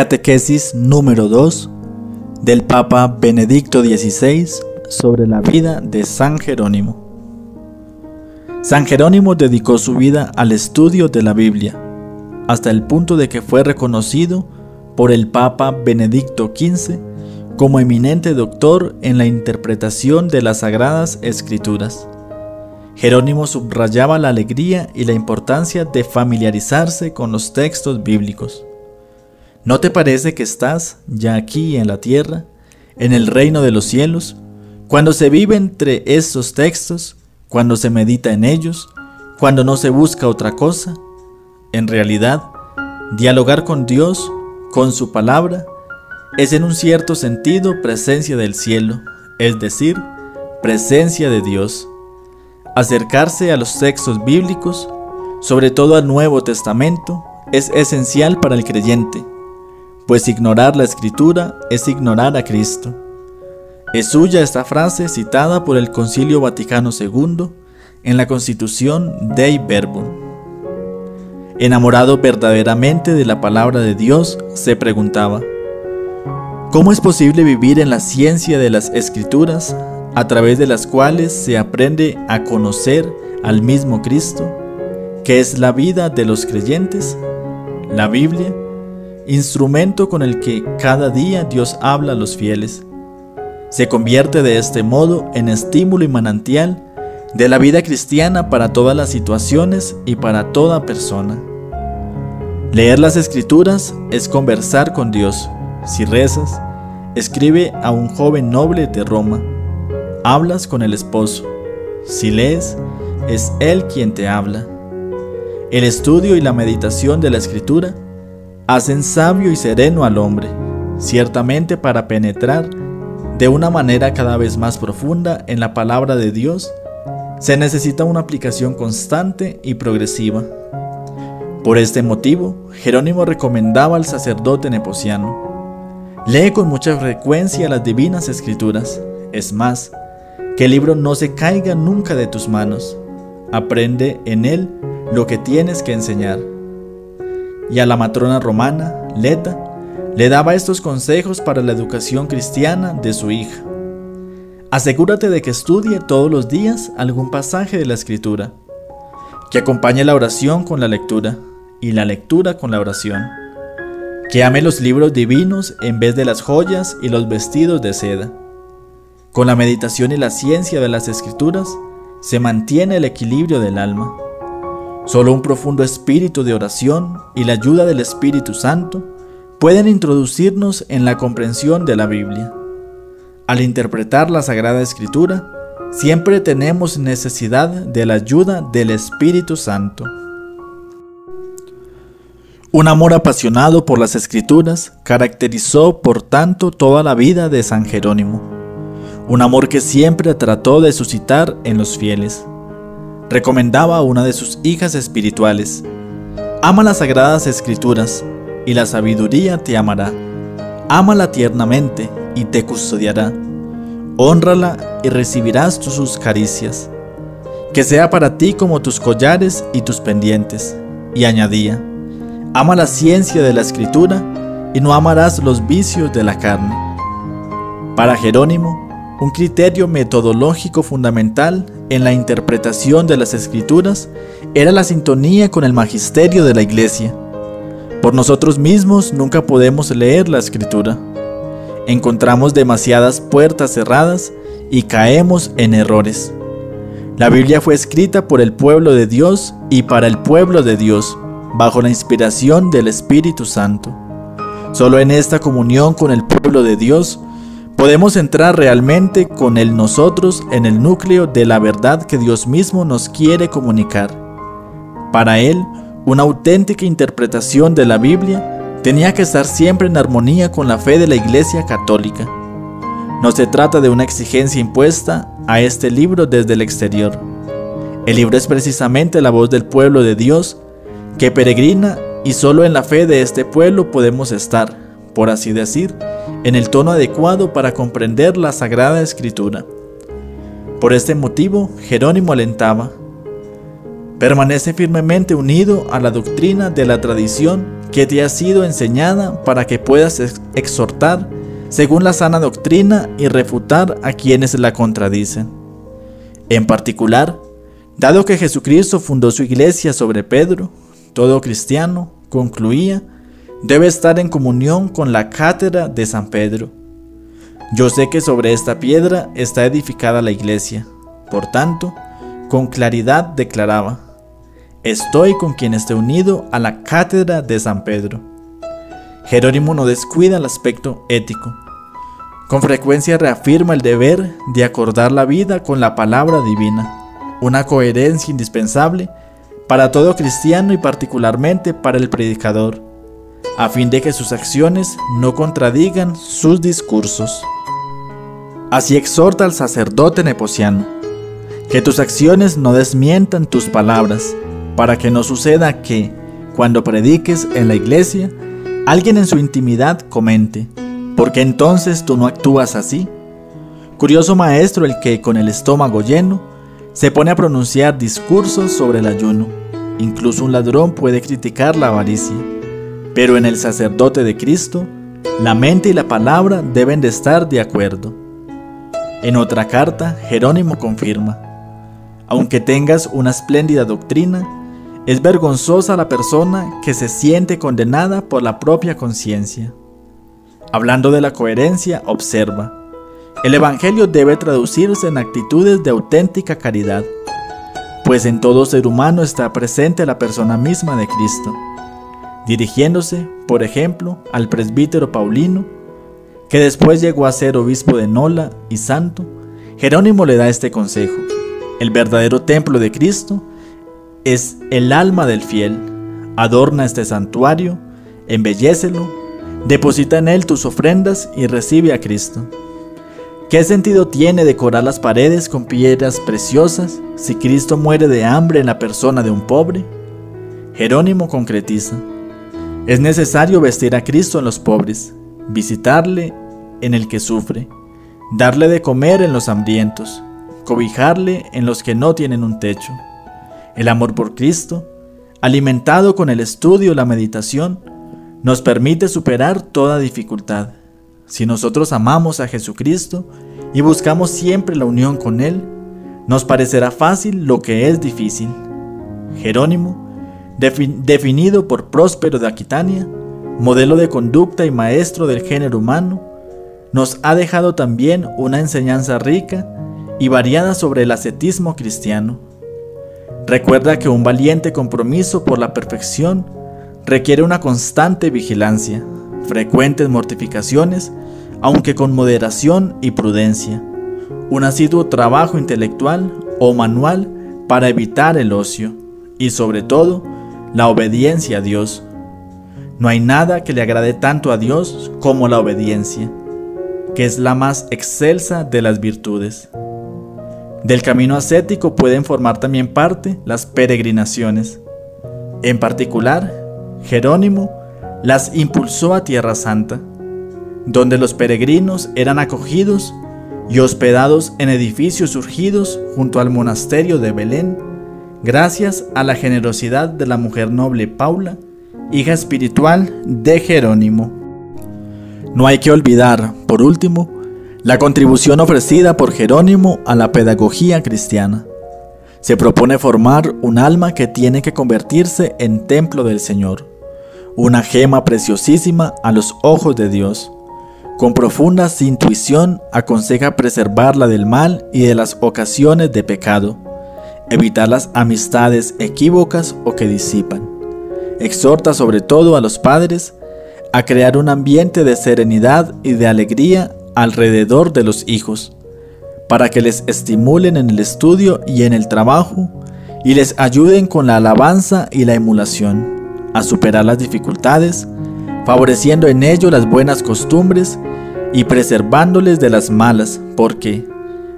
Catequesis número 2 del Papa Benedicto XVI sobre la vida de San Jerónimo. San Jerónimo dedicó su vida al estudio de la Biblia, hasta el punto de que fue reconocido por el Papa Benedicto XV como eminente doctor en la interpretación de las Sagradas Escrituras. Jerónimo subrayaba la alegría y la importancia de familiarizarse con los textos bíblicos. ¿No te parece que estás ya aquí en la tierra, en el reino de los cielos, cuando se vive entre estos textos, cuando se medita en ellos, cuando no se busca otra cosa? En realidad, dialogar con Dios, con su palabra, es en un cierto sentido presencia del cielo, es decir, presencia de Dios. Acercarse a los textos bíblicos, sobre todo al Nuevo Testamento, es esencial para el creyente, pues ignorar la escritura es ignorar a Cristo. Es suya esta frase citada por el Concilio Vaticano II en la Constitución Dei Verbum. Enamorado verdaderamente de la palabra de Dios, se preguntaba, ¿cómo es posible vivir en la ciencia de las escrituras a través de las cuales se aprende a conocer al mismo Cristo, que es la vida de los creyentes, la Biblia, instrumento con el que cada día Dios habla a los fieles. Se convierte de este modo en estímulo y manantial de la vida cristiana para todas las situaciones y para toda persona. Leer las escrituras es conversar con Dios. Si rezas, escribe a un joven noble de Roma hablas con el esposo. Si lees, es Él quien te habla. El estudio y la meditación de la escritura hacen sabio y sereno al hombre, ciertamente para penetrar de una manera cada vez más profunda en la palabra de Dios, se necesita una aplicación constante y progresiva. Por este motivo, Jerónimo recomendaba al sacerdote nepociano, lee con mucha frecuencia las divinas escrituras, es más, que el libro no se caiga nunca de tus manos. Aprende en él lo que tienes que enseñar. Y a la matrona romana, Leta, le daba estos consejos para la educación cristiana de su hija. Asegúrate de que estudie todos los días algún pasaje de la escritura, que acompañe la oración con la lectura y la lectura con la oración, que ame los libros divinos en vez de las joyas y los vestidos de seda con la meditación y la ciencia de las escrituras se mantiene el equilibrio del alma. Solo un profundo espíritu de oración y la ayuda del Espíritu Santo pueden introducirnos en la comprensión de la Biblia. Al interpretar la Sagrada Escritura, siempre tenemos necesidad de la ayuda del Espíritu Santo. Un amor apasionado por las Escrituras caracterizó por tanto toda la vida de San Jerónimo un amor que siempre trató de suscitar en los fieles. Recomendaba a una de sus hijas espirituales, ama las sagradas escrituras y la sabiduría te amará. Ámala tiernamente y te custodiará. Honrala y recibirás sus caricias. Que sea para ti como tus collares y tus pendientes. Y añadía, ama la ciencia de la escritura y no amarás los vicios de la carne. Para Jerónimo, un criterio metodológico fundamental en la interpretación de las escrituras era la sintonía con el magisterio de la iglesia. Por nosotros mismos nunca podemos leer la escritura. Encontramos demasiadas puertas cerradas y caemos en errores. La Biblia fue escrita por el pueblo de Dios y para el pueblo de Dios, bajo la inspiración del Espíritu Santo. Solo en esta comunión con el pueblo de Dios podemos entrar realmente con el nosotros en el núcleo de la verdad que Dios mismo nos quiere comunicar. Para Él, una auténtica interpretación de la Biblia tenía que estar siempre en armonía con la fe de la Iglesia Católica. No se trata de una exigencia impuesta a este libro desde el exterior. El libro es precisamente la voz del pueblo de Dios que peregrina y solo en la fe de este pueblo podemos estar, por así decir, en el tono adecuado para comprender la Sagrada Escritura. Por este motivo, Jerónimo alentaba, permanece firmemente unido a la doctrina de la tradición que te ha sido enseñada para que puedas exhortar según la sana doctrina y refutar a quienes la contradicen. En particular, dado que Jesucristo fundó su iglesia sobre Pedro, todo cristiano, concluía, debe estar en comunión con la cátedra de San Pedro. Yo sé que sobre esta piedra está edificada la iglesia. Por tanto, con claridad declaraba, estoy con quien esté unido a la cátedra de San Pedro. Jerónimo no descuida el aspecto ético. Con frecuencia reafirma el deber de acordar la vida con la palabra divina, una coherencia indispensable para todo cristiano y particularmente para el predicador, a fin de que sus acciones no contradigan sus discursos. Así exhorta al sacerdote nepociano, que tus acciones no desmientan tus palabras, para que no suceda que, cuando prediques en la iglesia, alguien en su intimidad comente, ¿por qué entonces tú no actúas así? Curioso maestro el que, con el estómago lleno, se pone a pronunciar discursos sobre el ayuno. Incluso un ladrón puede criticar la avaricia. Pero en el sacerdote de Cristo, la mente y la palabra deben de estar de acuerdo. En otra carta, Jerónimo confirma, aunque tengas una espléndida doctrina, es vergonzosa la persona que se siente condenada por la propia conciencia. Hablando de la coherencia, observa, el Evangelio debe traducirse en actitudes de auténtica caridad, pues en todo ser humano está presente la persona misma de Cristo. Dirigiéndose, por ejemplo, al presbítero Paulino, que después llegó a ser obispo de Nola y santo, Jerónimo le da este consejo. El verdadero templo de Cristo es el alma del fiel. Adorna este santuario, embellécelo, deposita en él tus ofrendas y recibe a Cristo. ¿Qué sentido tiene decorar las paredes con piedras preciosas si Cristo muere de hambre en la persona de un pobre? Jerónimo concretiza. Es necesario vestir a Cristo en los pobres, visitarle en el que sufre, darle de comer en los hambrientos, cobijarle en los que no tienen un techo. El amor por Cristo, alimentado con el estudio y la meditación, nos permite superar toda dificultad. Si nosotros amamos a Jesucristo y buscamos siempre la unión con Él, nos parecerá fácil lo que es difícil. Jerónimo, definido por Próspero de Aquitania, modelo de conducta y maestro del género humano, nos ha dejado también una enseñanza rica y variada sobre el ascetismo cristiano. Recuerda que un valiente compromiso por la perfección requiere una constante vigilancia, frecuentes mortificaciones, aunque con moderación y prudencia, un asiduo trabajo intelectual o manual para evitar el ocio y sobre todo la obediencia a Dios no hay nada que le agrade tanto a Dios como la obediencia, que es la más excelsa de las virtudes. Del camino ascético pueden formar también parte las peregrinaciones. En particular, Jerónimo las impulsó a Tierra Santa, donde los peregrinos eran acogidos y hospedados en edificios surgidos junto al monasterio de Belén, gracias a la generosidad de la mujer noble Paula, hija espiritual de Jerónimo. No hay que olvidar, por último, la contribución ofrecida por Jerónimo a la pedagogía cristiana. Se propone formar un alma que tiene que convertirse en templo del Señor, una gema preciosísima a los ojos de Dios. Con profunda intuición aconseja preservarla del mal y de las ocasiones de pecado, evitar las amistades equívocas o que disipan. Exhorta sobre todo a los padres a crear un ambiente de serenidad y de alegría alrededor de los hijos, para que les estimulen en el estudio y en el trabajo y les ayuden con la alabanza y la emulación a superar las dificultades, favoreciendo en ello las buenas costumbres y preservándoles de las malas, porque,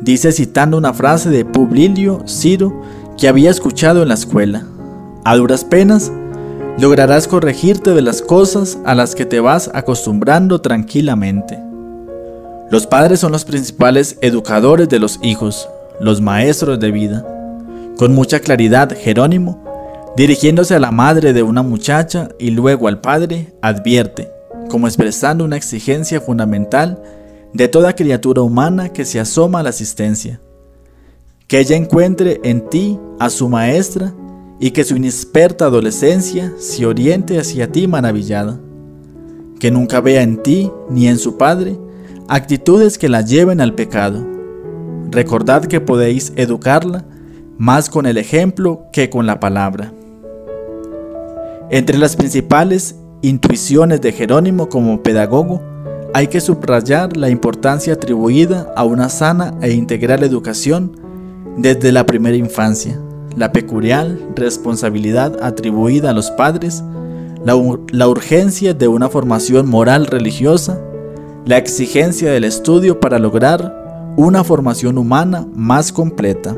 dice citando una frase de Publilio Ciro que había escuchado en la escuela, a duras penas, lograrás corregirte de las cosas a las que te vas acostumbrando tranquilamente. Los padres son los principales educadores de los hijos, los maestros de vida. Con mucha claridad, Jerónimo Dirigiéndose a la madre de una muchacha y luego al padre, advierte, como expresando una exigencia fundamental de toda criatura humana que se asoma a la asistencia, que ella encuentre en ti a su maestra y que su inexperta adolescencia se oriente hacia ti maravillada, que nunca vea en ti ni en su padre actitudes que la lleven al pecado. Recordad que podéis educarla más con el ejemplo que con la palabra. Entre las principales intuiciones de Jerónimo como pedagogo, hay que subrayar la importancia atribuida a una sana e integral educación desde la primera infancia, la peculiar responsabilidad atribuida a los padres, la, la, urgencia de una formación moral religiosa, la exigencia del estudio para lograr una formación humana más completa.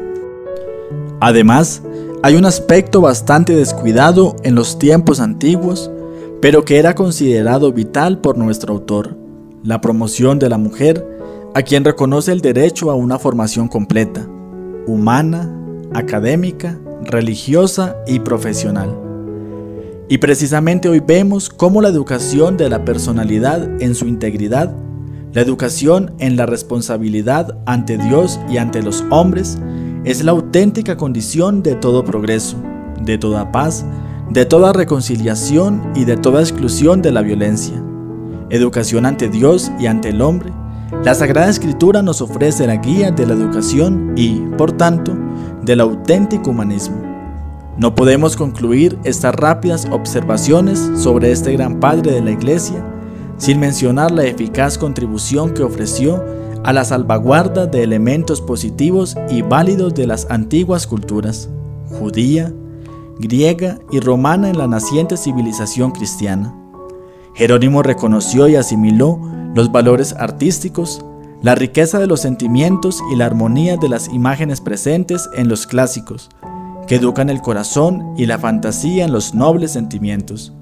Además, hay un aspecto bastante descuidado en los tiempos antiguos, pero que era considerado vital por nuestro autor, la promoción de la mujer, a quien reconoce el derecho a una formación completa, humana, académica, religiosa y profesional. Y precisamente hoy vemos cómo la educación de la personalidad en su integridad, la educación en la responsabilidad ante Dios y ante los hombres, es la auténtica condición de todo progreso, de toda paz, de toda reconciliación y de toda exclusión de la violencia. Educación ante Dios y ante el hombre. La Sagrada Escritura nos ofrece la guía de la educación y, por tanto, del auténtico humanismo. No podemos concluir estas rápidas observaciones sobre este gran padre de la Iglesia sin mencionar la eficaz contribución que ofreció a la salvaguarda de elementos positivos y válidos de las antiguas culturas, judía, griega y romana en la naciente civilización cristiana. Jerónimo reconoció y asimiló los valores artísticos, la riqueza de los sentimientos y la armonía de las imágenes presentes en los clásicos, que educan el corazón y la fantasía en los nobles sentimientos.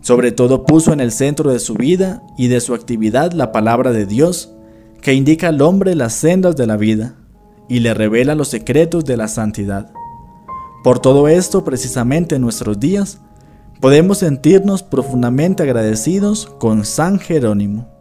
Sobre todo puso en el centro de su vida y de su actividad la palabra de Dios, que indica al hombre las sendas de la vida y le revela los secretos de la santidad. Por todo esto, precisamente en nuestros días, podemos sentirnos profundamente agradecidos con San Jerónimo.